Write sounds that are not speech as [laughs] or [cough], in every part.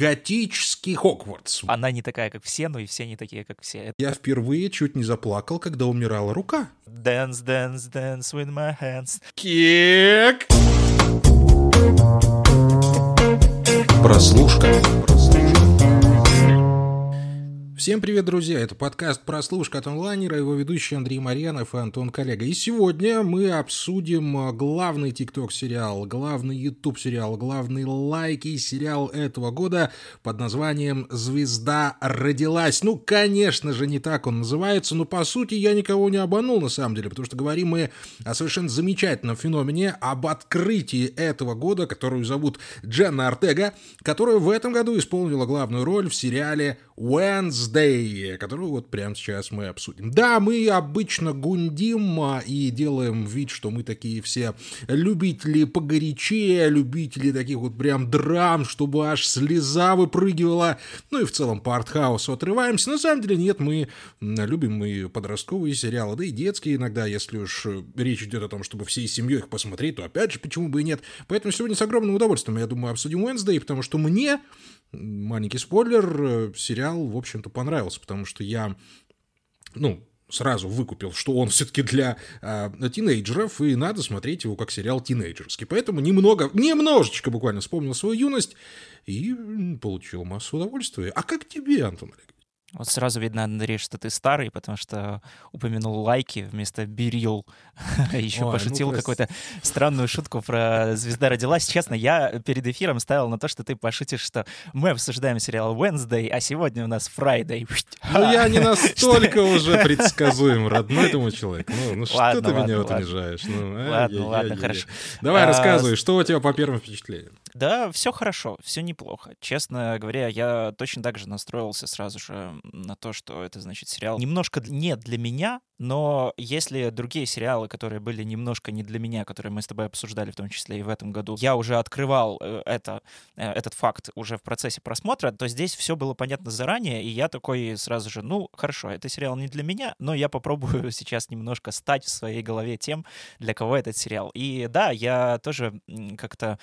готический Хогвартс. Она не такая, как все, но и все не такие, как все. Я впервые чуть не заплакал, когда умирала рука. Dance, dance, dance with my hands. Кек! Прослушка. Всем привет, друзья! Это подкаст «Прослушка» от онлайнера, его ведущий Андрей Марьянов и Антон Коллега. И сегодня мы обсудим главный ТикТок-сериал, главный YouTube-сериал, главный лайки сериал этого года под названием «Звезда родилась». Ну, конечно же, не так он называется, но по сути я никого не обманул на самом деле, потому что говорим мы о совершенно замечательном феномене, об открытии этого года, которую зовут Дженна Артега, которая в этом году исполнила главную роль в сериале Wednesday, которую вот прямо сейчас мы обсудим. Да, мы обычно гундим а, и делаем вид, что мы такие все любители погорячее, любители таких вот прям драм, чтобы аж слеза выпрыгивала. Ну и в целом по артхаусу отрываемся. На самом деле нет, мы любим и подростковые сериалы, да и детские иногда, если уж речь идет о том, чтобы всей семьей их посмотреть, то опять же, почему бы и нет. Поэтому сегодня с огромным удовольствием, я думаю, обсудим Wednesday, потому что мне маленький спойлер, э, сериал, в общем-то, понравился, потому что я, ну, сразу выкупил, что он [laughs] все-таки для э, тинейджеров, и надо смотреть его как сериал тинейджерский. Поэтому немного, немножечко буквально вспомнил свою юность и получил массу удовольствия. А как тебе, Антон Олегович? Вот сразу видно, Андрей, что ты старый, потому что упомянул лайки вместо бирил. [laughs] Еще Ой, пошутил ну, какую-то странную шутку про «Звезда родилась». Честно, я перед эфиром ставил на то, что ты пошутишь, что мы обсуждаем сериал Wednesday, а сегодня у нас Friday. Ну я не [laughs] настолько уже предсказуем, родной этому человеку. Ну, ну что ты меня вот унижаешь? Ну, ладно, ладно, хорошо. Давай, а, рассказывай, что у тебя по первым впечатлениям? Да, все хорошо, все неплохо. Честно говоря, я точно так же настроился сразу же на то, что это, значит, сериал немножко не для меня, но если другие сериалы, которые были немножко не для меня, которые мы с тобой обсуждали, в том числе и в этом году, я уже открывал э, это, э, этот факт уже в процессе просмотра, то здесь все было понятно заранее, и я такой сразу же, ну, хорошо, это сериал не для меня, но я попробую [laughs] сейчас немножко стать в своей голове тем, для кого этот сериал. И да, я тоже как-то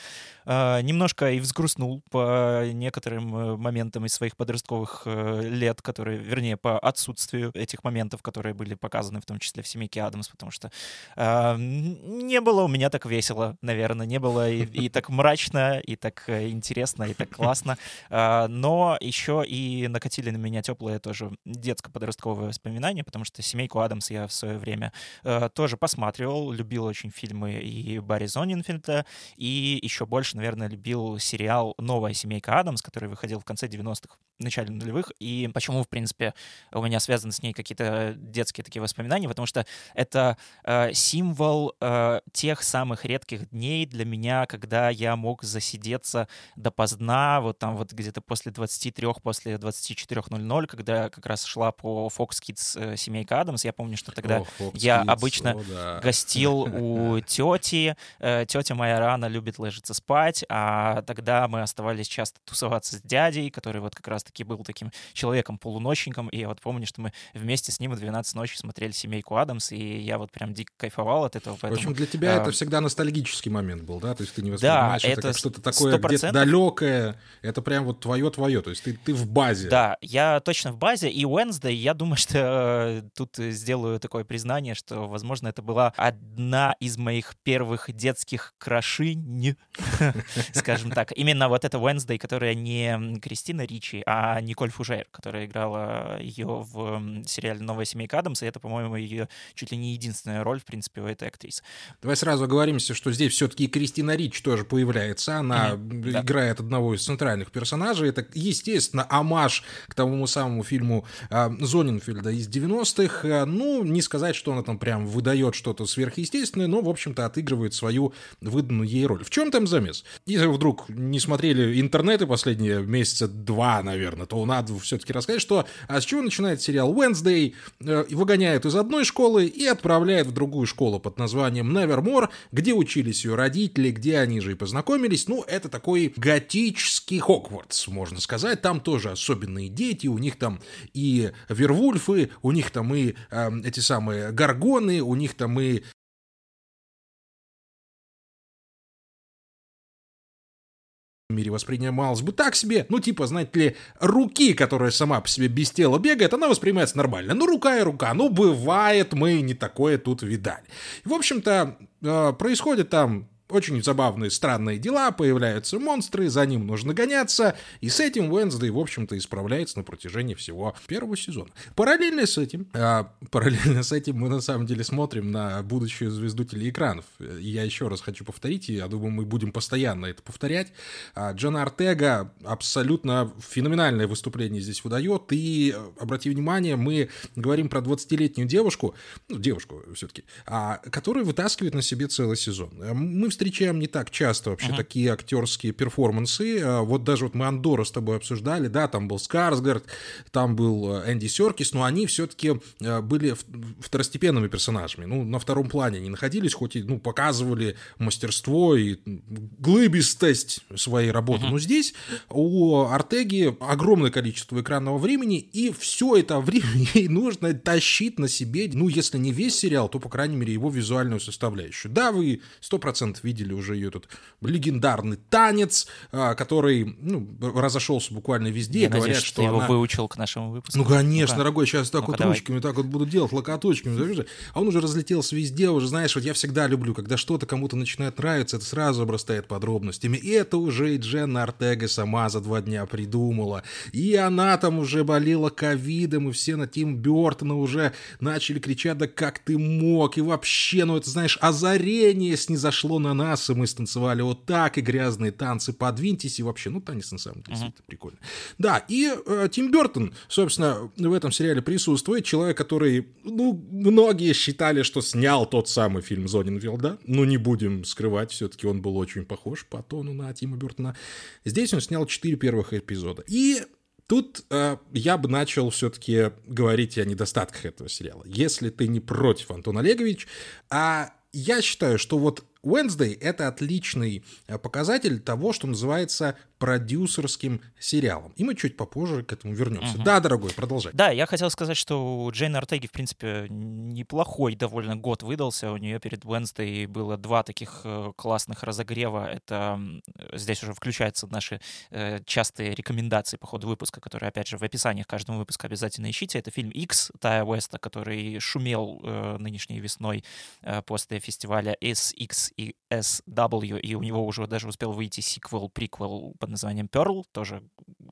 э, немножко и взгрустнул по некоторым моментам из своих подростковых лет, которые, вернее, по отсутствию этих моментов, которые были показаны показаны, в том числе в «Семейке Адамс», потому что э, не было у меня так весело, наверное, не было и, [laughs] и так мрачно, и так э, интересно, и так классно, э, но еще и накатили на меня теплые тоже детско-подростковые воспоминания, потому что «Семейку Адамс» я в свое время э, тоже посматривал, любил очень фильмы и Барри Зонинфельда, и еще больше, наверное, любил сериал «Новая семейка Адамс», который выходил в конце 90-х, начале нулевых, и почему, в принципе, у меня связаны с ней какие-то детские такие воспоминания, воспоминаний, потому что это э, символ э, тех самых редких дней для меня, когда я мог засидеться допоздна, вот там вот где-то после 23, после 24.00, когда как раз шла по Fox Kids э, семейка Адамс. Я помню, что тогда О, я Kids, обычно о, да. гостил [laughs] у тети. Э, тетя моя рано любит ложиться спать, а тогда мы оставались часто тусоваться с дядей, который вот как раз-таки был таким человеком-полуночником, и я вот помню, что мы вместе с ним в 12 ночи смотрели смотрели «Семейку Адамс», и я вот прям дико кайфовал от этого. Поэтому, в общем, для тебя а... это всегда ностальгический момент был, да? То есть ты не воспринимаешь да, это, это как что-то такое где-то далекое, это прям вот твое-твое, то есть ты, ты в базе. Да, я точно в базе, и Wednesday, я думаю, [laughs] что э, тут сделаю такое признание, что, возможно, это была одна из моих первых детских крашинь, [laughs] скажем так. Именно вот эта Wednesday, которая не Кристина Ричи, а Николь Фужер, которая играла ее в сериале «Новая семейка Адамса», и это, по-моему, по-моему, ее чуть ли не единственная роль, в принципе, у этой актрисы. Давай сразу оговоримся, что здесь все-таки Кристина Рич тоже появляется. Она mm-hmm, играет да. одного из центральных персонажей. Это, естественно, амаш к тому самому фильму э, Зонинфельда из 90-х. Э, ну, не сказать, что она там прям выдает что-то сверхъестественное, но, в общем-то, отыгрывает свою выданную ей роль. В чем там замес? Если вы вдруг не смотрели интернеты последние месяца два, наверное, то надо все-таки рассказать, что а с чего начинает сериал Wednesday, э, выгоняет из одной школы и отправляет в другую школу под названием Nevermore, где учились ее родители, где они же и познакомились. Ну, это такой готический Хогвартс, можно сказать. Там тоже особенные дети, у них там и Вервульфы, у них там и э, эти самые Гаргоны, у них там и мире воспринималось бы так себе, ну, типа, знаете ли, руки, которая сама по себе без тела бегает, она воспринимается нормально. Ну, рука и рука, ну, бывает, мы не такое тут видали. В общем-то, э, происходит там очень забавные, странные дела, появляются монстры, за ним нужно гоняться, и с этим Уэнсдей, в общем-то, исправляется на протяжении всего первого сезона. Параллельно с этим, а, параллельно с этим мы на самом деле смотрим на будущую звезду телеэкранов. Я еще раз хочу повторить, и я думаю, мы будем постоянно это повторять. А, Джон Артега абсолютно феноменальное выступление здесь выдает, и, обрати внимание, мы говорим про 20-летнюю девушку, ну, девушку все-таки, а, которая вытаскивает на себе целый сезон. Мы встречаем не так часто вообще uh-huh. такие актерские перформансы. А, вот даже вот мы Андора с тобой обсуждали, да, там был Скарсгард, там был э, Энди Серкис, но они все-таки э, были второстепенными персонажами. Ну, на втором плане они находились, хоть и, ну, показывали мастерство и глыбистость своей работы. Uh-huh. Но здесь у Артеги огромное количество экранного времени, и все это время [laughs] ей нужно тащить на себе, ну, если не весь сериал, то, по крайней мере, его визуальную составляющую. Да, вы сто процентов видели уже ее тут легендарный танец, а, который ну, разошелся буквально везде. Я Говорят, надеюсь, что ты она... его выучил к нашему выпуску. Ну, конечно, ну дорогой, сейчас так ну вот давай. ручками так вот буду делать, локоточками. А он уже разлетелся везде, уже, знаешь, вот я всегда люблю, когда что-то кому-то начинает нравиться, это сразу обрастает подробностями. И это уже и Дженна Артега сама за два дня придумала. И она там уже болела ковидом, и все на Тим Бертона уже начали кричать, да как ты мог, и вообще, ну это, знаешь, озарение снизошло на нас, и мы станцевали вот так, и грязные танцы, подвиньтесь, и вообще, ну, танец на самом деле uh-huh. прикольно. Да, и э, Тим Бертон, собственно, в этом сериале присутствует, человек, который, ну, многие считали, что снял тот самый фильм Зонинвилл, да, но не будем скрывать, все-таки он был очень похож по тону на Тима Бертона. Здесь он снял четыре первых эпизода. И Тут э, я бы начал все-таки говорить о недостатках этого сериала. Если ты не против, Антон Олегович, а я считаю, что вот Wednesday — это отличный э, показатель того, что называется продюсерским сериалом. И мы чуть попозже к этому вернемся. Угу. Да, дорогой, продолжай. Да, я хотел сказать, что у Джейн Артеги, в принципе, неплохой довольно год выдался. У нее перед Wednesday было два таких э, классных разогрева. Это здесь уже включаются наши э, частые рекомендации по ходу выпуска, которые, опять же, в описании к каждому выпуску обязательно ищите. Это фильм X Тая Уэста, который шумел э, нынешней весной э, после фестиваля SX и SW, и у него уже даже успел выйти сиквел, приквел под названием Pearl, тоже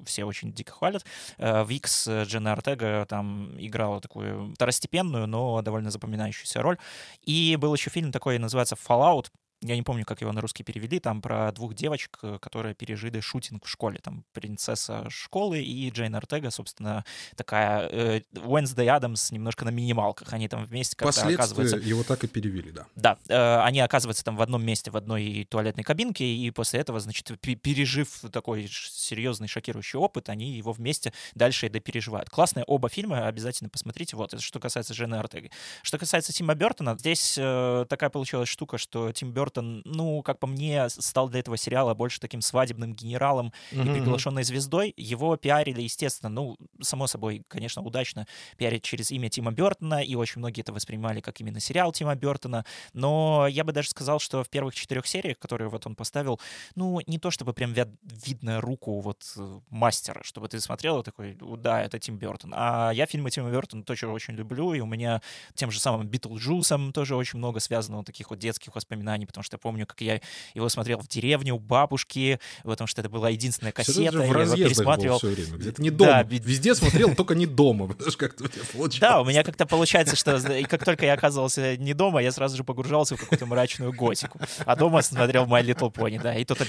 все очень дико хвалят. Э, Викс Джена Артега там играла такую второстепенную, но довольно запоминающуюся роль. И был еще фильм такой, называется Fallout, я не помню, как его на русский перевели, там про двух девочек, э, которые пережили шутинг в школе, там принцесса школы и Джейн Артега, собственно, такая э, Уэнсдей Адамс немножко на минималках, они там вместе как-то оказываются... его так и перевели, да. Да, э, они оказываются там в одном месте, в одной туалетной кабинке, и после этого, значит, пережив такой серьезный шокирующий опыт, они его вместе дальше и допереживают. Классные оба фильма, обязательно посмотрите, вот, это что касается Джейн Артеги. Что касается Тима Бертона, здесь э, такая получилась штука, что Тим Бертон Бертон, ну, как по мне, стал для этого сериала больше таким свадебным генералом mm-hmm. и приглашенной звездой. Его пиарили, естественно, ну, само собой, конечно, удачно пиарить через имя Тима Бертона, и очень многие это воспринимали как именно сериал Тима Бертона. Но я бы даже сказал, что в первых четырех сериях, которые вот он поставил, ну, не то чтобы прям видно руку вот э, мастера, чтобы ты смотрел и такой, да, это Тим Бертон. А я фильмы Тима Бертона тоже очень люблю, и у меня тем же самым Битлджусом тоже очень много связано вот таких вот детских воспоминаний, потому что помню, как я его смотрел в деревне у бабушки, потому что это была единственная кассета, я его пересматривал. Все время. Где-то не дома. Да, Везде смотрел, только не дома. [laughs] Как да, у меня как-то получается, что как только я оказывался не дома, я сразу же погружался в какую-то мрачную готику. А дома смотрел My Little Pony, да, и тут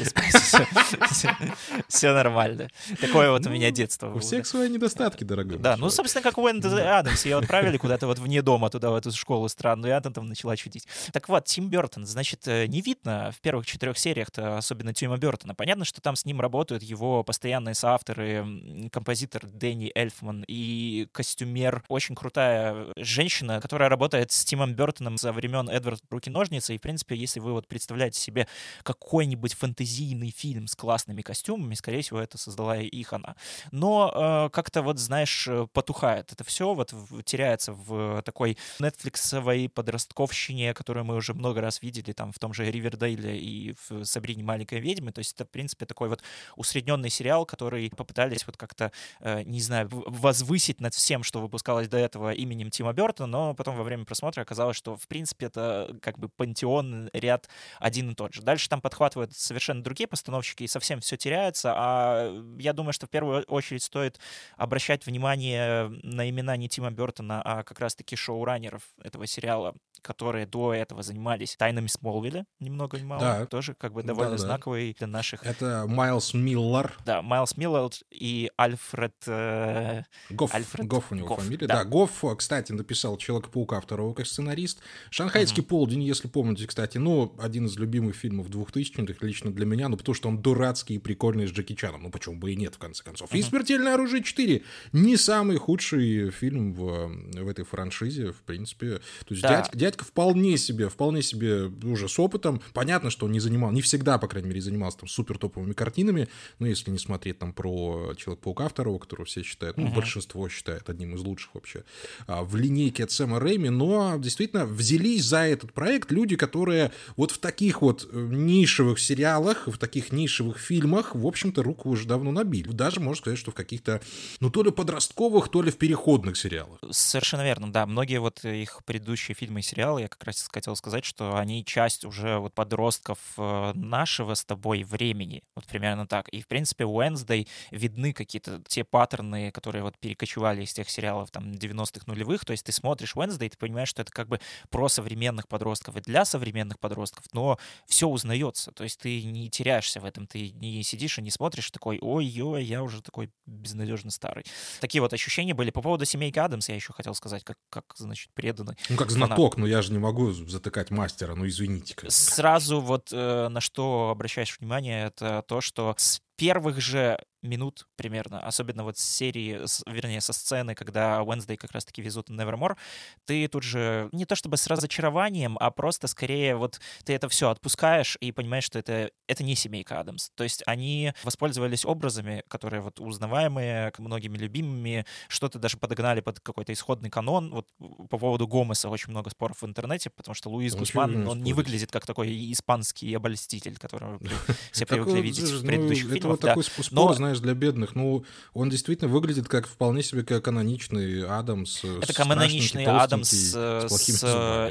Все нормально. Такое вот у меня ну, детство. У всех свои недостатки, дорогой. Да, ну, собственно, как у Энди Адамс. Ее отправили куда-то вот вне дома, туда, в эту школу странную, и она там начала чудить. Так вот, Тим Бертон, значит, э, не видно в первых четырех сериях, особенно Тима Бертона. Понятно, что там с ним работают его постоянные соавторы, композитор Дэнни Эльфман и костюмер, очень крутая женщина, которая работает с Тимом Бертоном за времен Эдвард Руки-ножницы. И, в принципе, если вы вот представляете себе какой-нибудь фэнтезийный фильм с классными костюмами, скорее всего, это создала их она. Но э, как-то вот, знаешь, потухает это все, вот теряется в такой нетфликсовой подростковщине, которую мы уже много раз видели там в том том же Ривердейле и в Сабрине маленькой ведьмы. То есть это, в принципе, такой вот усредненный сериал, который попытались вот как-то, э, не знаю, возвысить над всем, что выпускалось до этого именем Тима Бертона, но потом во время просмотра оказалось, что, в принципе, это как бы пантеон, ряд один и тот же. Дальше там подхватывают совершенно другие постановщики, и совсем все теряется, а я думаю, что в первую очередь стоит обращать внимание на имена не Тима Бертона, а как раз-таки шоураннеров этого сериала, которые до этого занимались тайнами Смолвиля, ни много ни мало. Да. Тоже как бы довольно да, да. знаковый для наших... Это Майлз Миллар. Да, Майлз Миллар и Альфред... Э... Гофф. Альфред... Гофф у него Гофф, фамилия. Да. да, Гофф, кстати, написал Человека-паука второго как сценарист. Шанхайский угу. полдень, если помните, кстати, ну, один из любимых фильмов 2000-х лично для меня, ну, потому что он дурацкий и прикольный с Джеки Чаном. Ну, почему бы и нет, в конце концов. Угу. И «Смертельное оружие 4» не самый худший фильм в, в этой франшизе, в принципе. То есть да. дядька, дядька вполне себе, вполне себе уже с опытом. Понятно, что он не занимал, не всегда, по крайней мере, занимался там супер топовыми картинами, но если не смотреть там про Человека-паука второго, которого все считают, ну, большинство считает одним из лучших вообще, а, в линейке от Сэма Рэйми, но действительно взялись за этот проект люди, которые вот в таких вот э, нишевых сериалах, в таких нишевых фильмах, в общем-то, руку уже давно набили. Даже можно сказать, что в каких-то, ну, то ли подростковых, то ли в переходных сериалах. Совершенно верно, да. Многие вот их предыдущие фильмы и сериалы, я как раз хотел сказать, что они часть уже вот подростков э, нашего с тобой времени. Вот примерно так. И, в принципе, у Wednesday видны какие-то те паттерны, которые вот перекочевали из тех сериалов там 90-х нулевых. То есть ты смотришь Wednesday, и ты понимаешь, что это как бы про современных подростков и для современных подростков, но все узнается. То есть ты не теряешься в этом, ты не сидишь и не смотришь такой, ой-ой, я уже такой безнадежно старый. Такие вот ощущения были. По поводу семейки Адамс я еще хотел сказать, как, как значит, преданный. Ну, как знаток, фанат. Но я же не могу затыкать мастера, ну, извините. Как. Сразу вот э, на что обращаешь внимание, это то, что с первых же минут примерно, особенно вот с серии, вернее, со сцены, когда Wednesday как раз-таки везут Nevermore, ты тут же не то чтобы с разочарованием, а просто скорее вот ты это все отпускаешь и понимаешь, что это, это не семейка Адамс. То есть они воспользовались образами, которые вот узнаваемые, многими любимыми, что-то даже подогнали под какой-то исходный канон. Вот по поводу Гомеса очень много споров в интернете, потому что Луис очень Гусман, он не выглядит как такой испанский обольститель, которого [laughs] все привыкли видеть в ну, предыдущих фильмах. Это вот такой спор, знаешь, для бедных. Ну, он действительно выглядит как вполне себе как каноничный Адамс. Это каноничный Адамс с, с,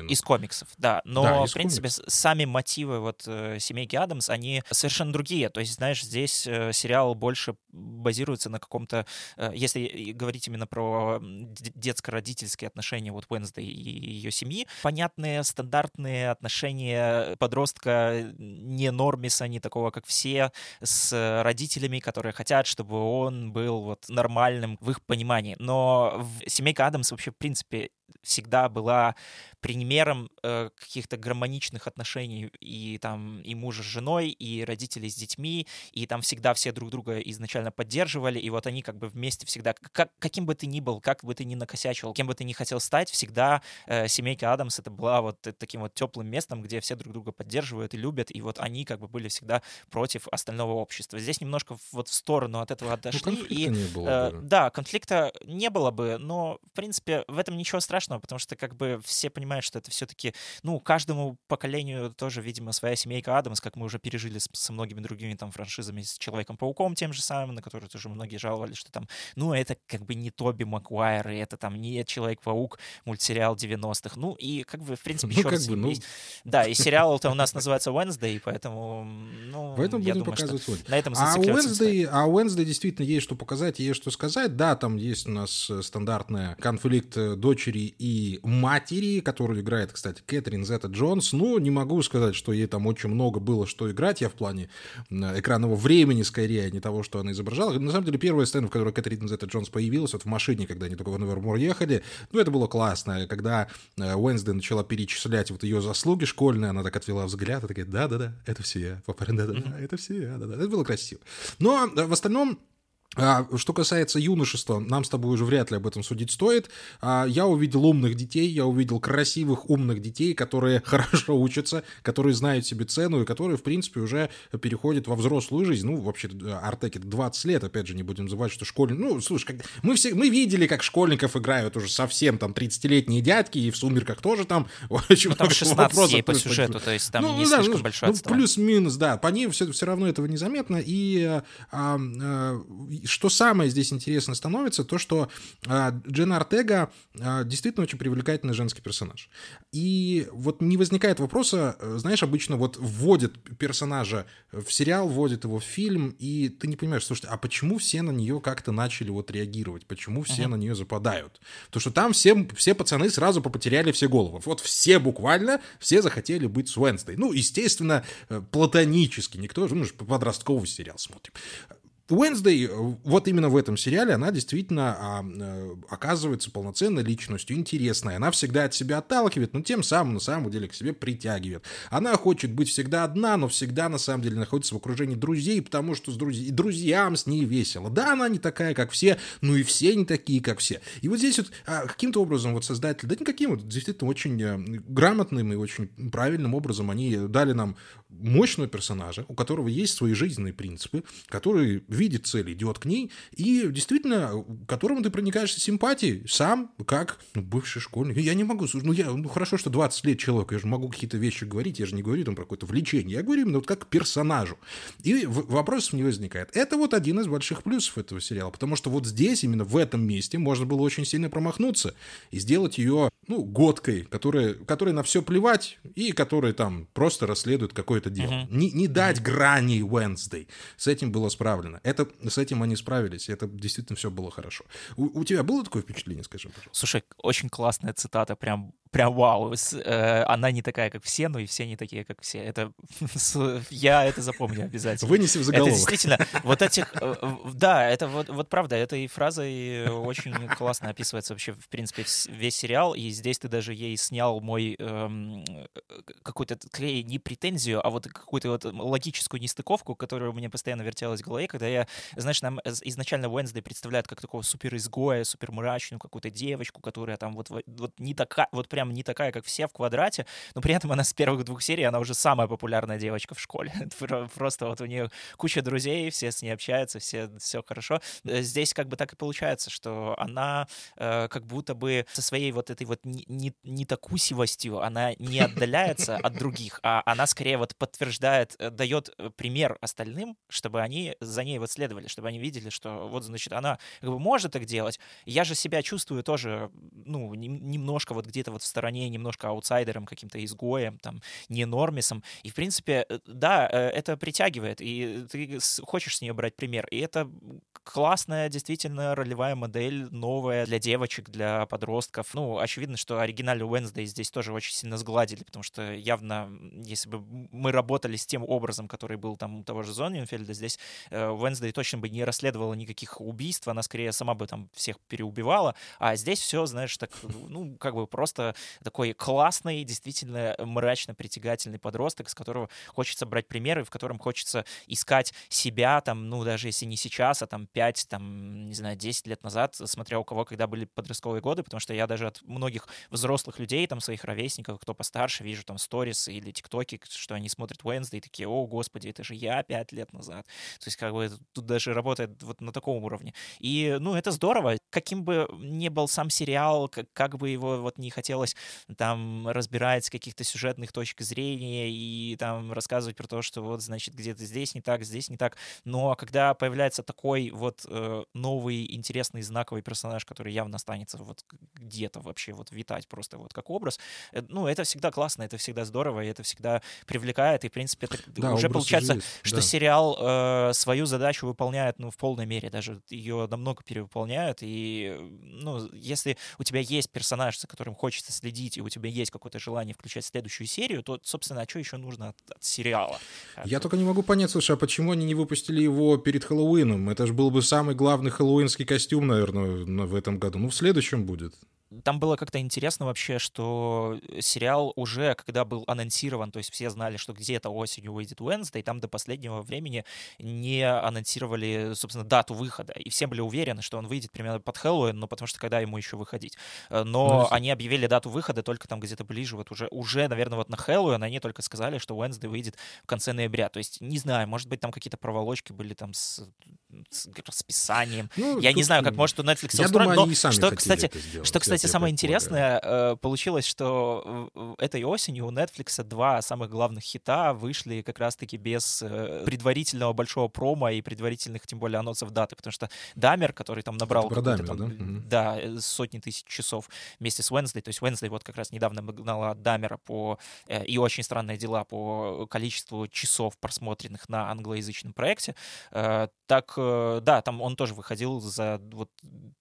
из комиксов, да. Но, да, в принципе, комиксов. сами мотивы вот э, семейки Адамс, они совершенно другие. То есть, знаешь, здесь э, сериал больше базируется на каком-то, э, если говорить именно про детско-родительские отношения вот Уэнсдей и ее семьи, понятные стандартные отношения подростка не нормиса, не такого, как все, с родителями, которые хотят хотят, чтобы он был вот нормальным в их понимании. Но семейка Адамс вообще, в принципе, всегда была примером э, каких-то гармоничных отношений и там и мужа с женой, и родителей с детьми, и там всегда все друг друга изначально поддерживали, и вот они как бы вместе всегда, как, каким бы ты ни был, как бы ты ни накосячивал, кем бы ты ни хотел стать, всегда э, семейка Адамс это была вот таким вот теплым местом, где все друг друга поддерживают и любят, и вот они как бы были всегда против остального общества. Здесь немножко вот в сторону от этого ну, отошли, ну, и не было э, да, конфликта не было бы, но в принципе в этом ничего страшного, потому что как бы все понимают что это все-таки, ну, каждому поколению тоже, видимо, своя семейка Адамс, как мы уже пережили с, со многими другими там франшизами, с Человеком-пауком тем же самым, на который тоже многие жаловались, что там, ну, это как бы не Тоби Макуайр, и это там не Человек-паук, мультсериал 90-х. Ну, и как бы, в принципе, ну, как бы, ну... Да, и сериал-то у нас называется Wednesday, поэтому, ну, Поэтому я будем думаю, показывать что на этом а Wednesday, а Wednesday действительно есть что показать, есть что сказать. Да, там есть у нас э, стандартная конфликт э, дочери и матери, которую играет, кстати, Кэтрин Зета Джонс. Ну, не могу сказать, что ей там очень много было что играть. Я в плане экранного времени, скорее, а не того, что она изображала. На самом деле, первая сцена, в которой Кэтрин Зета Джонс появилась, вот в машине, когда они только в Невермор ехали, ну, это было классно. Когда э, Уэнсдей начала перечислять вот ее заслуги школьные, она так отвела взгляд и такая, да-да-да, это все я. Папа, да-да-да, это все я, да-да. Это было красиво. Но э, в остальном что касается юношества, нам с тобой уже вряд ли об этом судить стоит. А, я увидел умных детей, я увидел красивых, умных детей, которые [laughs] хорошо учатся, которые знают себе цену и которые, в принципе, уже переходят во взрослую жизнь. Ну, вообще, Артеке 20 лет, опять же, не будем забывать, что школьник... Ну, слушай, как... мы, все... мы видели, как школьников играют уже совсем там 30-летние дядьки, и в «Сумерках» тоже там. [laughs] Очень ну, там 16 по сюжету, то есть там ну, не да, слишком ну, большой ну, Плюс-минус, да, по ним все, все равно этого незаметно, и а, а, что самое здесь интересно становится, то, что а, Джена Артега а, действительно очень привлекательный женский персонаж. И вот не возникает вопроса, э, знаешь, обычно вот вводят персонажа в сериал, вводят его в фильм, и ты не понимаешь, слушай, а почему все на нее как-то начали вот реагировать, почему все uh-huh. на нее западают? Потому что там все, все пацаны сразу попотеряли все головы. Вот все буквально, все захотели быть с Уэнсдей. Ну, естественно, э, платонически, никто же, мы же подростковый сериал смотрим. Уэнсдей, вот именно в этом сериале, она действительно а, э, оказывается полноценной личностью, интересной. Она всегда от себя отталкивает, но тем самым на самом деле к себе притягивает. Она хочет быть всегда одна, но всегда на самом деле находится в окружении друзей, потому что с друз... друзьям с ней весело. Да, она не такая, как все, но и все не такие, как все. И вот здесь вот а, каким-то образом вот создатель, да никаким, вот действительно очень э, грамотным и очень правильным образом они дали нам мощного персонажа, у которого есть свои жизненные принципы, который видит цель, идет к ней, и действительно, которому ты проникаешься симпатией сам, как ну, бывший школьник. Я не могу, ну, я, ну хорошо, что 20 лет человек, я же могу какие-то вещи говорить, я же не говорю там про какое-то влечение, я говорю именно вот как персонажу. И вопросов не возникает. Это вот один из больших плюсов этого сериала, потому что вот здесь, именно в этом месте, можно было очень сильно промахнуться и сделать ее, ну, годкой, которая, которая на все плевать и которая там просто расследует какое-то дело. Uh-huh. Не, не дать uh-huh. грани Wednesday. С этим было справлено это, с этим они справились, это действительно все было хорошо. У, у тебя было такое впечатление, скажи, пожалуйста? Слушай, очень классная цитата, прям прям вау, э, она не такая, как все, но и все не такие, как все. Это [laughs] я это запомню обязательно. Вынеси в заголовок. Это действительно вот этих, э, да, это вот, вот правда, этой фразой очень классно описывается вообще в принципе весь сериал, и здесь ты даже ей снял мой эм, какую-то не претензию, а вот какую-то вот логическую нестыковку, которая у меня постоянно вертелась в голове, когда я, знаешь, нам изначально Уэнсдей представляют как такого супер изгоя, супер мрачную какую-то девочку, которая там вот вот не такая, вот прям прям не такая, как все в квадрате, но при этом она с первых двух серий, она уже самая популярная девочка в школе. [laughs] Просто вот у нее куча друзей, все с ней общаются, все, все хорошо. Э, здесь как бы так и получается, что она э, как будто бы со своей вот этой вот не, не, не такусивостью, она не отдаляется от других, а она скорее вот подтверждает, э, дает э, пример остальным, чтобы они за ней вот следовали, чтобы они видели, что вот, значит, она как бы может так делать. Я же себя чувствую тоже, ну, немножко вот где-то вот стороне немножко аутсайдером, каким-то изгоем, там, не нормисом. И, в принципе, э, да, э, это притягивает, и ты хочешь с нее брать пример. И это классная, действительно, ролевая модель, новая для девочек, для подростков. Ну, очевидно, что оригинальный Wednesday здесь тоже очень сильно сгладили, потому что явно, если бы мы работали с тем образом, который был там у того же Зоненфельда, здесь Wednesday э, точно бы не расследовала никаких убийств, она скорее сама бы там всех переубивала, а здесь все, знаешь, так, ну, как бы просто такой классный, действительно мрачно притягательный подросток, с которого хочется брать примеры, в котором хочется искать себя, там, ну, даже если не сейчас, а там 5, там, не знаю, 10 лет назад, смотря у кого когда были подростковые годы, потому что я даже от многих взрослых людей, там, своих ровесников, кто постарше, вижу там сторис или тиктоки, что они смотрят Wednesday и такие, о, господи, это же я 5 лет назад. То есть, как бы, тут даже работает вот на таком уровне. И, ну, это здорово. Каким бы ни был сам сериал, как, как бы его вот не хотелось там разбирать с каких-то сюжетных точек зрения и там рассказывать про то, что вот, значит, где-то здесь не так, здесь не так. Но когда появляется такой вот э, новый, интересный, знаковый персонаж, который явно останется вот где-то вообще вот витать просто вот как образ, э, ну, это всегда классно, это всегда здорово, и это всегда привлекает, и, в принципе, это да, уже получается, есть, что да. сериал э, свою задачу выполняет, ну, в полной мере, даже ее намного перевыполняет, и, ну, если у тебя есть персонаж, за которым хочется следить, и у тебя есть какое-то желание включать следующую серию, то, собственно, а что еще нужно от, от сериала? Я только не могу понять, слушай, а почему они не выпустили его перед Хэллоуином? Это же был бы самый главный хэллоуинский костюм, наверное, в этом году. Ну, в следующем будет. Там было как-то интересно вообще, что сериал уже, когда был анонсирован, то есть все знали, что где-то осенью выйдет Wednesday, там до последнего времени не анонсировали, собственно, дату выхода. И все были уверены, что он выйдет примерно под Хэллоуин, но потому что когда ему еще выходить. Э, но ну, они объявили дату выхода только там где-то ближе, вот уже, уже, наверное, вот на Хэллоуин они только сказали, что Wednesday выйдет в конце ноября. То есть, не знаю, может быть, там какие-то проволочки были там с, с расписанием. Ну, Я не знаю, как может у Netflix я думаю, но что, кстати, что, кстати, самое интересное, э, получилось, что этой осенью у Netflix два самых главных хита вышли как раз-таки без э, предварительного большого промо и предварительных, тем более, анонсов даты, потому что Дамер, который там набрал Дамер, там, да? да, э, сотни тысяч часов вместе с Wednesday, то есть Wednesday вот как раз недавно гнала Дамера по и очень странные дела по количеству часов просмотренных на англоязычном проекте, так, да, там он тоже выходил за вот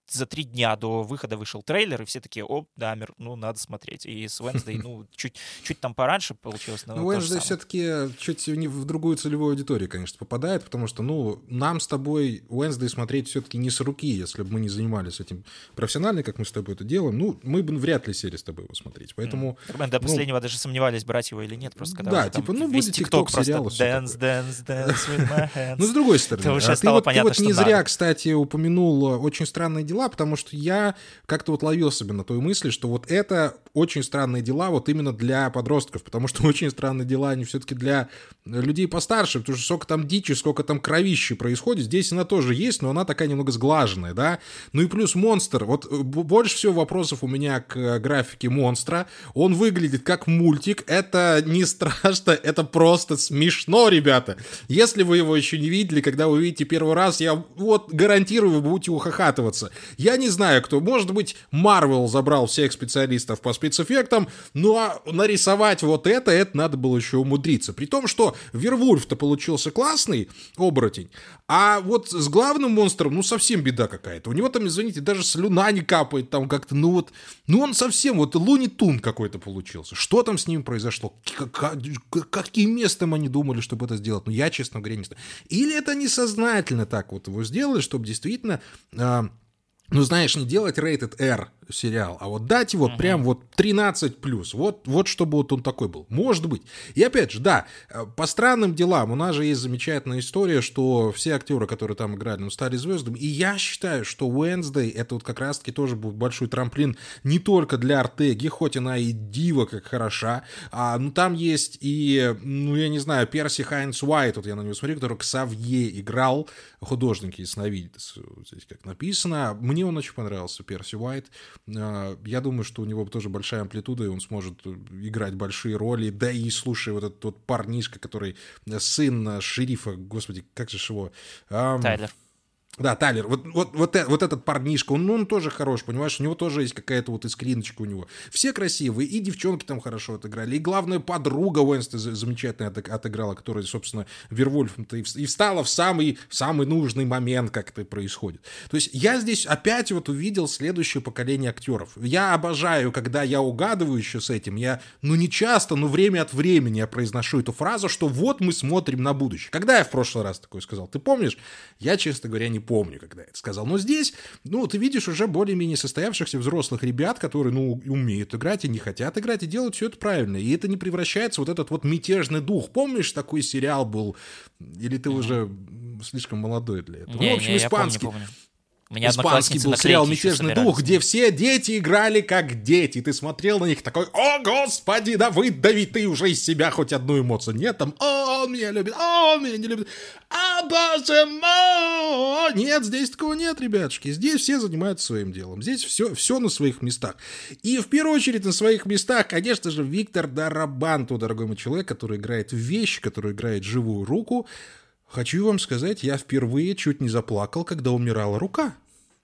за три дня до выхода вышел трейлер, и все такие, о, Дамер, ну, надо смотреть. И с Wednesday, [laughs] ну, чуть, чуть там пораньше получилось. Но ну, Wednesday все-таки чуть не в другую целевую аудиторию, конечно, попадает, потому что, ну, нам с тобой Wednesday смотреть все-таки не с руки, если бы мы не занимались этим профессионально, как мы с тобой это делаем, ну, мы бы вряд ли сели с тобой его смотреть. Поэтому... Mm. До ну, последнего даже сомневались, брать его или нет, просто когда Да, типа, ну, будет TikTok сериал. Dance, dance, dance with my [laughs] hands. Ну, с другой стороны, а ты вот не зря, кстати, упомянул «Очень странные дела», потому что я как-то вот ловил себе на той мысли, что вот это очень странные дела вот именно для подростков, потому что [laughs] очень странные дела, они все-таки для людей постарше, потому что сколько там дичи, сколько там кровищи происходит, здесь она тоже есть, но она такая немного сглаженная, да. Ну и плюс монстр, вот больше всего вопросов у меня к графике монстра, он выглядит как мультик, это не страшно, [laughs] это просто смешно, ребята. Если вы его еще не видели, когда вы увидите первый раз, я вот гарантирую, вы будете ухахатываться. Я не знаю, кто, может быть, Марвел забрал всех специалистов по спецэффектам, ну а нарисовать вот это, это надо было еще умудриться. При том, что Вервульф-то получился классный оборотень, а вот с главным монстром, ну, совсем беда какая-то. У него там, извините, даже слюна не капает там как-то, ну вот, ну он совсем, вот Луни Тун какой-то получился. Что там с ним произошло? Как, каким местом они думали, чтобы это сделать? Ну, я, честно говоря, не знаю. Или это несознательно так вот его сделали, чтобы действительно... А, ну, знаешь, не делать rated R сериал, а вот дать его uh-huh. прям вот 13 плюс. Вот, вот чтобы вот он такой был. Может быть. И опять же, да, э, по странным делам у нас же есть замечательная история, что все актеры, которые там играли, ну, стали звездами. И я считаю, что Wednesday это вот как раз-таки тоже будет большой трамплин не только для Артеги, хоть она и дива как хороша, а, ну, там есть и, ну, я не знаю, Перси Хайнс Уайт, вот я на него смотрю, который Ксавье играл, художник ясновидец, здесь как написано. Мне он очень понравился, Перси Уайт. А, я думаю, что у него тоже большая амплитуда, и он сможет э, играть большие роли. Да и, слушай, вот этот вот парнишка, который э, сын э, шерифа, господи, как же его... Тайлер. Да, Тайлер, вот, вот, вот, вот этот парнишка, он, он тоже хорош, понимаешь, у него тоже есть какая-то вот искриночка у него. Все красивые, и девчонки там хорошо отыграли, и главная подруга Уэнсты замечательно отыграла, которая, собственно, Вервольфом-то и встала в самый, самый нужный момент, как это происходит. То есть я здесь опять вот увидел следующее поколение актеров. Я обожаю, когда я угадываю еще с этим, я, ну не часто, но время от времени я произношу эту фразу, что вот мы смотрим на будущее. Когда я в прошлый раз такое сказал, ты помнишь? Я, честно говоря, не помню, когда я это сказал. Но здесь, ну, ты видишь уже более-менее состоявшихся взрослых ребят, которые, ну, умеют играть и не хотят играть, и делают все это правильно. И это не превращается вот этот вот мятежный дух. Помнишь, такой сериал был? Или ты уже слишком молодой для этого? Не, ну, в общем, не, испанский. Я помню, помню. Меня Испанский был сериал «Мятежный дух», где все дети играли как дети. Ты смотрел на них такой, о, господи, да выдави ты уже из себя хоть одну эмоцию. Нет, там, о, он меня любит, о, он меня не любит, а, боже мой! Нет, здесь такого нет, ребятушки. Здесь все занимаются своим делом. Здесь все, все на своих местах. И в первую очередь на своих местах, конечно же, Виктор Дарабанту, дорогой мой человек, который играет в вещь, который играет живую руку. Хочу вам сказать, я впервые чуть не заплакал, когда умирала рука.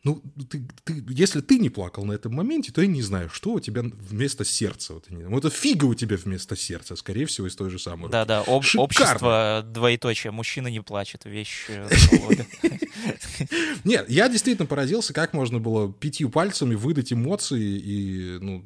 Ну, ты, ты, если ты не плакал на этом моменте, то я не знаю, что у тебя вместо сердца. Вот, ну, это фига у тебя вместо сердца, скорее всего, из той же самой. Да-да, об, общество двоеточие. Мужчина не плачет, вещь э, [laughs] [laughs] Нет, я действительно поразился, как можно было пятью пальцами выдать эмоции и ну,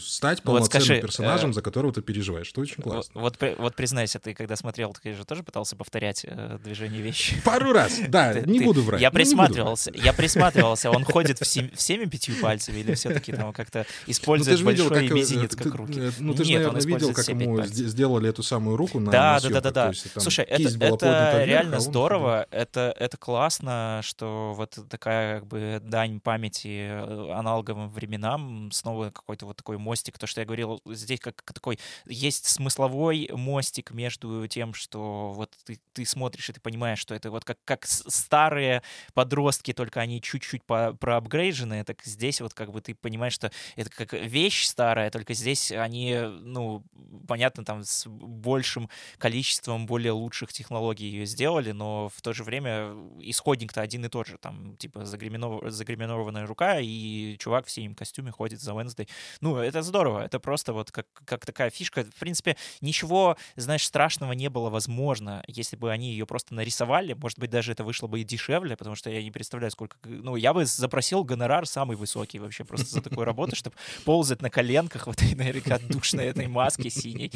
стать полноценным персонажем, э, за которого ты переживаешь. Что очень классно. Вот, вот признайся, ты когда смотрел, ты же тоже пытался повторять э, движение вещи? Пару раз, да, не буду врать. Я присматривался, я присматривался оказался? Он ходит всеми, пятью пальцами или все-таки там как-то использует большой мизинец как руки? Ну, ты же, наверное, видел, как ему сделали эту самую руку на Да, да, да, да, да. Слушай, это, это реально здорово, это классно, что вот такая как бы дань памяти э, аналоговым временам, снова какой-то вот такой мостик, то, что я говорил, здесь как такой, есть смысловой мостик между тем, что вот ты, ты смотришь и ты понимаешь, что это вот как, как старые подростки, только они чуть-чуть по, проапгрейжены, так здесь вот как бы ты понимаешь, что это как вещь старая, только здесь они, ну, понятно, там с большим количеством более лучших технологий ее сделали, но в то же время исходник-то один и тот же, там, типа, загриминов... загриминованная рука, и чувак в синем костюме ходит за Wednesday. Ну, это здорово, это просто вот как, как такая фишка. В принципе, ничего, знаешь, страшного не было возможно, если бы они ее просто нарисовали, может быть, даже это вышло бы и дешевле, потому что я не представляю, сколько... Ну, я бы запросил гонорар самый высокий вообще просто за такую работу, чтобы ползать на коленках в этой, наверное, душной этой маске синей.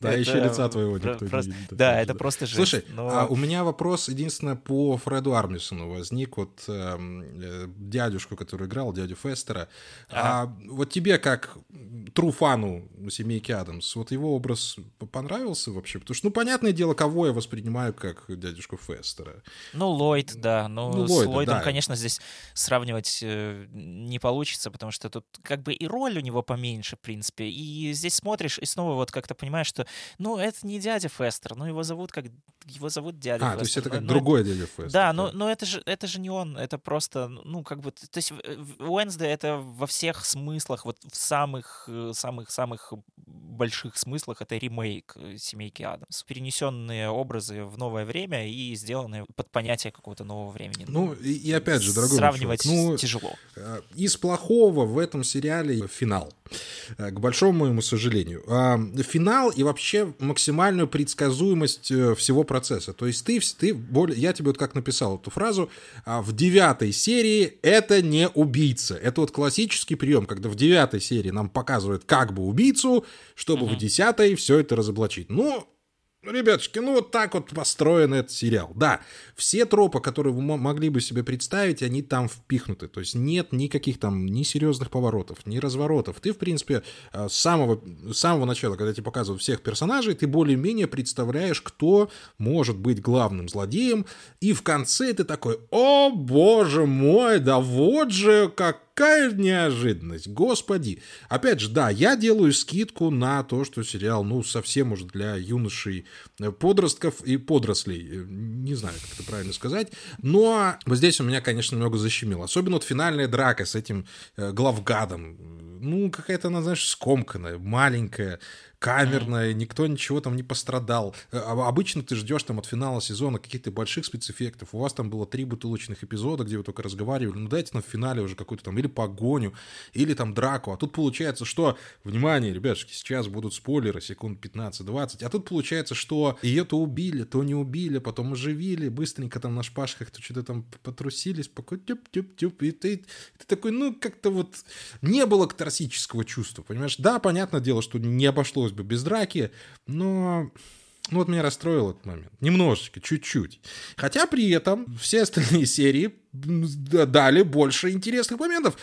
Да, еще лица твоего никто не видит. Да, это просто жесть. Слушай, а у меня вопрос единственное по Фреду Армисону возник, вот эм, э, дядюшку, который играл, дядю Фестера. А вот тебе как труфану семейки Адамс, вот его образ понравился вообще? Потому что, ну, понятное дело, кого я воспринимаю как дядюшку Фестера. Ну, Ллойд, да. Ну, ну с Ллойдом, да. конечно, здесь сравнивать э, не получится, потому что тут как бы и роль у него поменьше, в принципе. И здесь смотришь и снова вот как-то понимаешь, что, ну, это не дядя Фестер, ну, его зовут как... Его зовут дядя А, Фестер. то есть это как но, другой дядя Фестер. Да, но, но это, же, это же не он, это просто, ну, как бы... То есть Уэнсдей это во всех смыслах, вот в самых, самых, самых больших смыслах это ремейк э, «Семейки Адамс». Перенесенные образы в новое время и сделанные под понятие какого-то нового времени. Ну, и, и опять же, дорогой Сравнивать ну, тяжело. Э, из плохого в этом сериале финал. Э, к большому моему сожалению. Финал и вообще максимальную предсказуемость всего процесса. То есть ты, ты более, я тебе вот как написал эту фразу, а, в девятой серии это не убийца. Это вот классический прием, когда в девятой серии нам показывают как бы убийцу, чтобы угу. в десятой все это разоблачить. Ну, Ребятушки, ну вот так вот построен этот сериал. Да, все тропы, которые вы могли бы себе представить, они там впихнуты. То есть нет никаких там ни серьезных поворотов, ни разворотов. Ты, в принципе, э, с самого, с самого начала, когда тебе показывают всех персонажей, ты более-менее представляешь, кто может быть главным злодеем. И в конце ты такой, о боже мой, да вот же как какая неожиданность, господи. Опять же, да, я делаю скидку на то, что сериал, ну, совсем уже для юношей, э, подростков и подрослей. Э, не знаю, как это правильно сказать. Но вот здесь у меня, конечно, немного защемило. Особенно вот финальная драка с этим э, главгадом. Ну, какая-то она, знаешь, скомканная, маленькая камерная, никто ничего там не пострадал. Э, обычно ты ждешь там от финала сезона каких-то больших спецэффектов. У вас там было три бутылочных эпизода, где вы только разговаривали. Ну дайте нам в финале уже какую-то там или погоню, или там драку. А тут получается, что, внимание, ребятушки, сейчас будут спойлеры, секунд 15-20. А тут получается, что ее то убили, то не убили, потом оживили, быстренько там на шпажках то что-то там потрусились, такой тюп-тюп-тюп. И ты, ты такой, ну как-то вот не было катарсического чувства, понимаешь? Да, понятное дело, что не обошлось обошлось бы без драки, но ну вот меня расстроил этот момент. Немножечко, чуть-чуть. Хотя при этом все остальные [laughs] серии дали больше интересных моментов.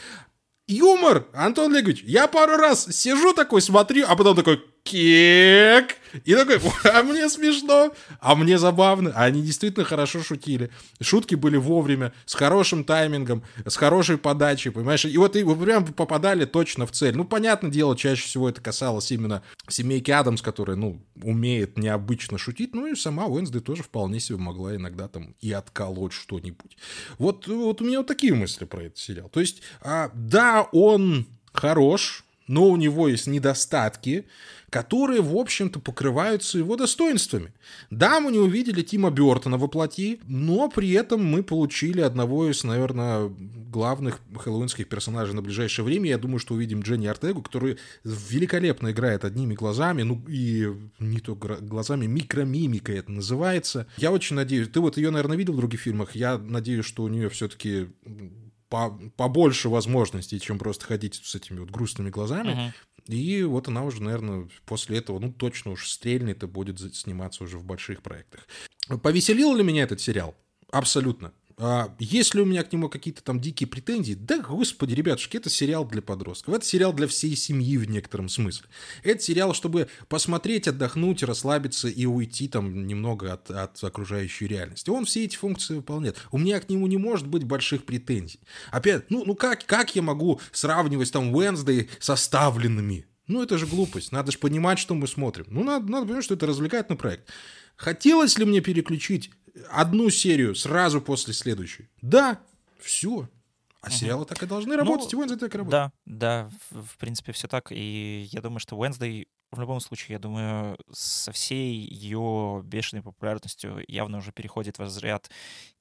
Юмор, Антон Олегович, я пару раз сижу такой, смотрю, а потом такой, кек, и такой, а мне смешно, а мне забавно. А они действительно хорошо шутили. Шутки были вовремя, с хорошим таймингом, с хорошей подачей, понимаешь? И вот и вы прям попадали точно в цель. Ну, понятное дело, чаще всего это касалось именно семейки Адамс, которая, ну, умеет необычно шутить. Ну, и сама Уэнсдей тоже вполне себе могла иногда там и отколоть что-нибудь. Вот, вот у меня вот такие мысли про этот сериал. То есть, а, да, он хорош, но у него есть недостатки, которые, в общем-то, покрываются его достоинствами. Да, мы не увидели Тима Бертона воплоти, но при этом мы получили одного из, наверное, главных хэллоуинских персонажей на ближайшее время. Я думаю, что увидим Дженни Артегу, который великолепно играет одними глазами, ну и не только глазами, микромимика это называется. Я очень надеюсь, ты вот ее, наверное, видел в других фильмах, я надеюсь, что у нее все-таки по, побольше возможностей, чем просто ходить с этими вот грустными глазами. Uh-huh. И вот она уже, наверное, после этого, ну, точно уж стрельнет и будет сниматься уже в больших проектах. Повеселил ли меня этот сериал? Абсолютно. А ли у меня к нему какие-то там дикие претензии? Да, господи, ребятушки, это сериал для подростков. Это сериал для всей семьи в некотором смысле. Это сериал, чтобы посмотреть, отдохнуть, расслабиться и уйти там немного от, от окружающей реальности. Он все эти функции выполняет. У меня к нему не может быть больших претензий. Опять, ну, ну как, как я могу сравнивать там Wednesday со ставленными? Ну, это же глупость. Надо же понимать, что мы смотрим. Ну, надо, надо понимать, что это развлекательный проект. Хотелось ли мне переключить одну серию сразу после следующей? Да, все. А угу. сериалы так и должны работать, ну, и Wednesday так и работает. Да, да, в, принципе, все так. И я думаю, что Wednesday в любом случае, я думаю, со всей ее бешеной популярностью явно уже переходит в разряд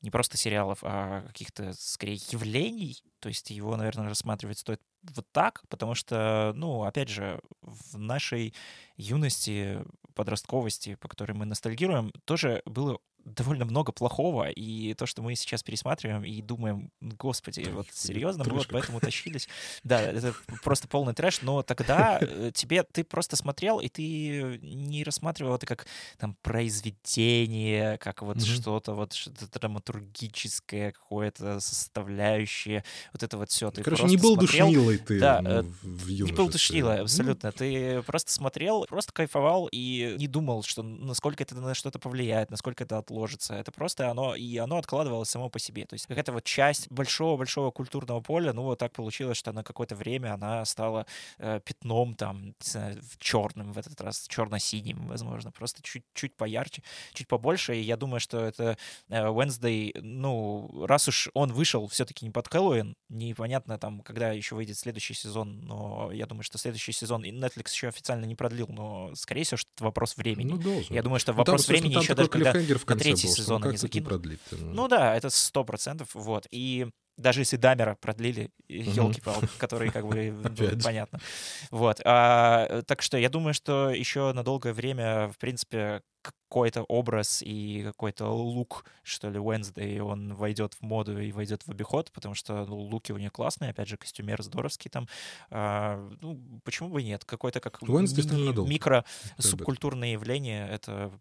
не просто сериалов, а каких-то, скорее, явлений. То есть его, наверное, рассматривать стоит вот так, потому что, ну, опять же, в нашей юности, подростковости, по которой мы ностальгируем, тоже было довольно много плохого, и то, что мы сейчас пересматриваем и думаем, господи, вот серьезно, мы вот поэтому тащились. Да, это просто полный трэш, но тогда э, тебе, ты просто смотрел, и ты не рассматривал это как там произведение, как вот mm-hmm. что-то вот что-то драматургическое, какое-то составляющее, вот это вот все. Ты Короче, не был смотрел, душнилой ты да, ну, в Не был душнилой, абсолютно. Mm-hmm. Ты просто смотрел, просто кайфовал и не думал, что насколько это на что-то повлияет, насколько это отложит ложится. Это просто оно, и оно откладывалось само по себе. То есть какая-то вот часть большого-большого культурного поля, ну вот так получилось, что на какое-то время она стала э, пятном там, знаю, черным в этот раз, черно-синим, возможно, просто чуть-чуть поярче, чуть побольше. И я думаю, что это э, Wednesday, ну, раз уж он вышел все-таки не под Хэллоуин, непонятно там, когда еще выйдет следующий сезон, но я думаю, что следующий сезон Netflix еще официально не продлил, но, скорее всего, что это вопрос времени. Ну, должен. Я думаю, что ну, вопрос там, времени еще даже когда на третий сезон они закинут. Продлит, ну да, это сто процентов, вот. И даже если Дамера продлили, елки-палки, [laughs] которые как бы понятно. Вот. А, так что я думаю, что еще на долгое время, в принципе, какой-то образ и какой-то лук, что ли, Wednesday, он войдет в моду и войдет в обиход, потому что ну, луки у нее классные, опять же, костюмер здоровский там. А, ну, почему бы нет? Какой-то как ми- микро-субкультурное явление, это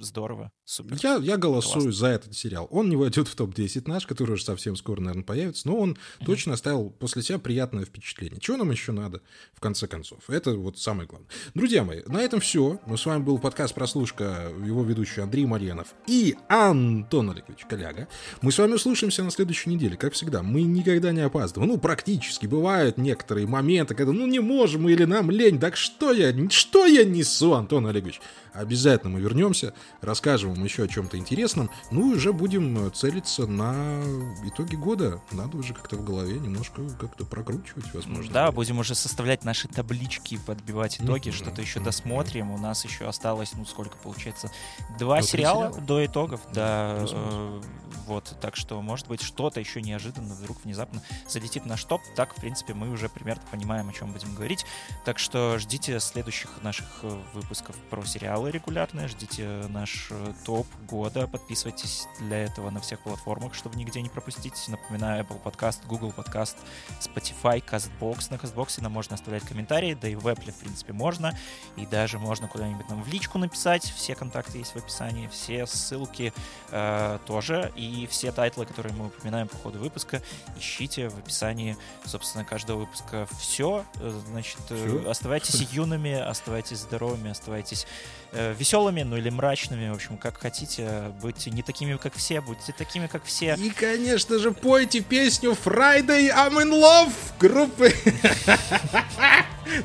здорово, супер. Я, я голосую Классно. за этот сериал. Он не войдет в топ-10 наш, который уже совсем скоро, наверное, появится, но он mm-hmm. точно оставил после себя приятное впечатление. Чего нам еще надо, в конце концов? Это вот самое главное. Друзья мои, на этом все. Ну, с вами был подкаст «Прослушка», его ведущий Андрей Марьянов и Антон Олегович Коляга. Мы с вами услышимся на следующей неделе, как всегда. Мы никогда не опаздываем. Ну, практически. Бывают некоторые моменты, когда, ну, не можем или нам лень. Так что я, что я несу, Антон Олегович? Обязательно мы вернемся, расскажем вам еще о чем-то интересном, ну и уже будем целиться на итоги года. Надо уже как-то в голове немножко как-то прокручивать, возможно. Да, будем уже составлять наши таблички, подбивать итоги, mm-hmm. что-то еще mm-hmm. досмотрим. У нас еще осталось, ну сколько получается, два ну, сериала сериала. до итогов, да. Э, вот, так что, может быть, что-то еще неожиданно вдруг внезапно залетит в наш топ. Так, в принципе, мы уже примерно понимаем, о чем будем говорить. Так что ждите следующих наших э, выпусков про сериалы регулярные, ждите наш э, топ года, подписывайтесь для этого на всех платформах, чтобы нигде не пропустить. Напоминаю, Apple Podcast, Google Podcast, Spotify, CastBox. На CastBox нам можно оставлять комментарии, да и в Apple, в принципе, можно. И даже можно куда-нибудь нам в личку написать. Все контакты есть в описании, все ссылки э, тоже. И все тайтлы, которые мы упоминаем по ходу выпуска, ищите в описании, собственно, каждого выпуска. Все, э, значит, э, Все? оставайтесь [laughs] юными, оставайтесь здоровыми, оставайтесь веселыми, ну или мрачными, в общем, как хотите. Будьте не такими, как все, будьте такими, как все. И, конечно же, пойте песню Friday I'm in Love группы.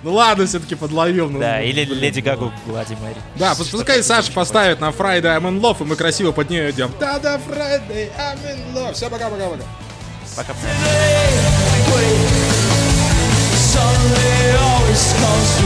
Ну ладно, все-таки подловил. Ну, да, или Леди Гагу Глади Мэри. Да, пускай Саша поставит на Friday I'm in Love, и мы красиво под нее идем. Да-да, Friday I'm in Love. Все, пока-пока-пока. Пока. Suddenly always comes to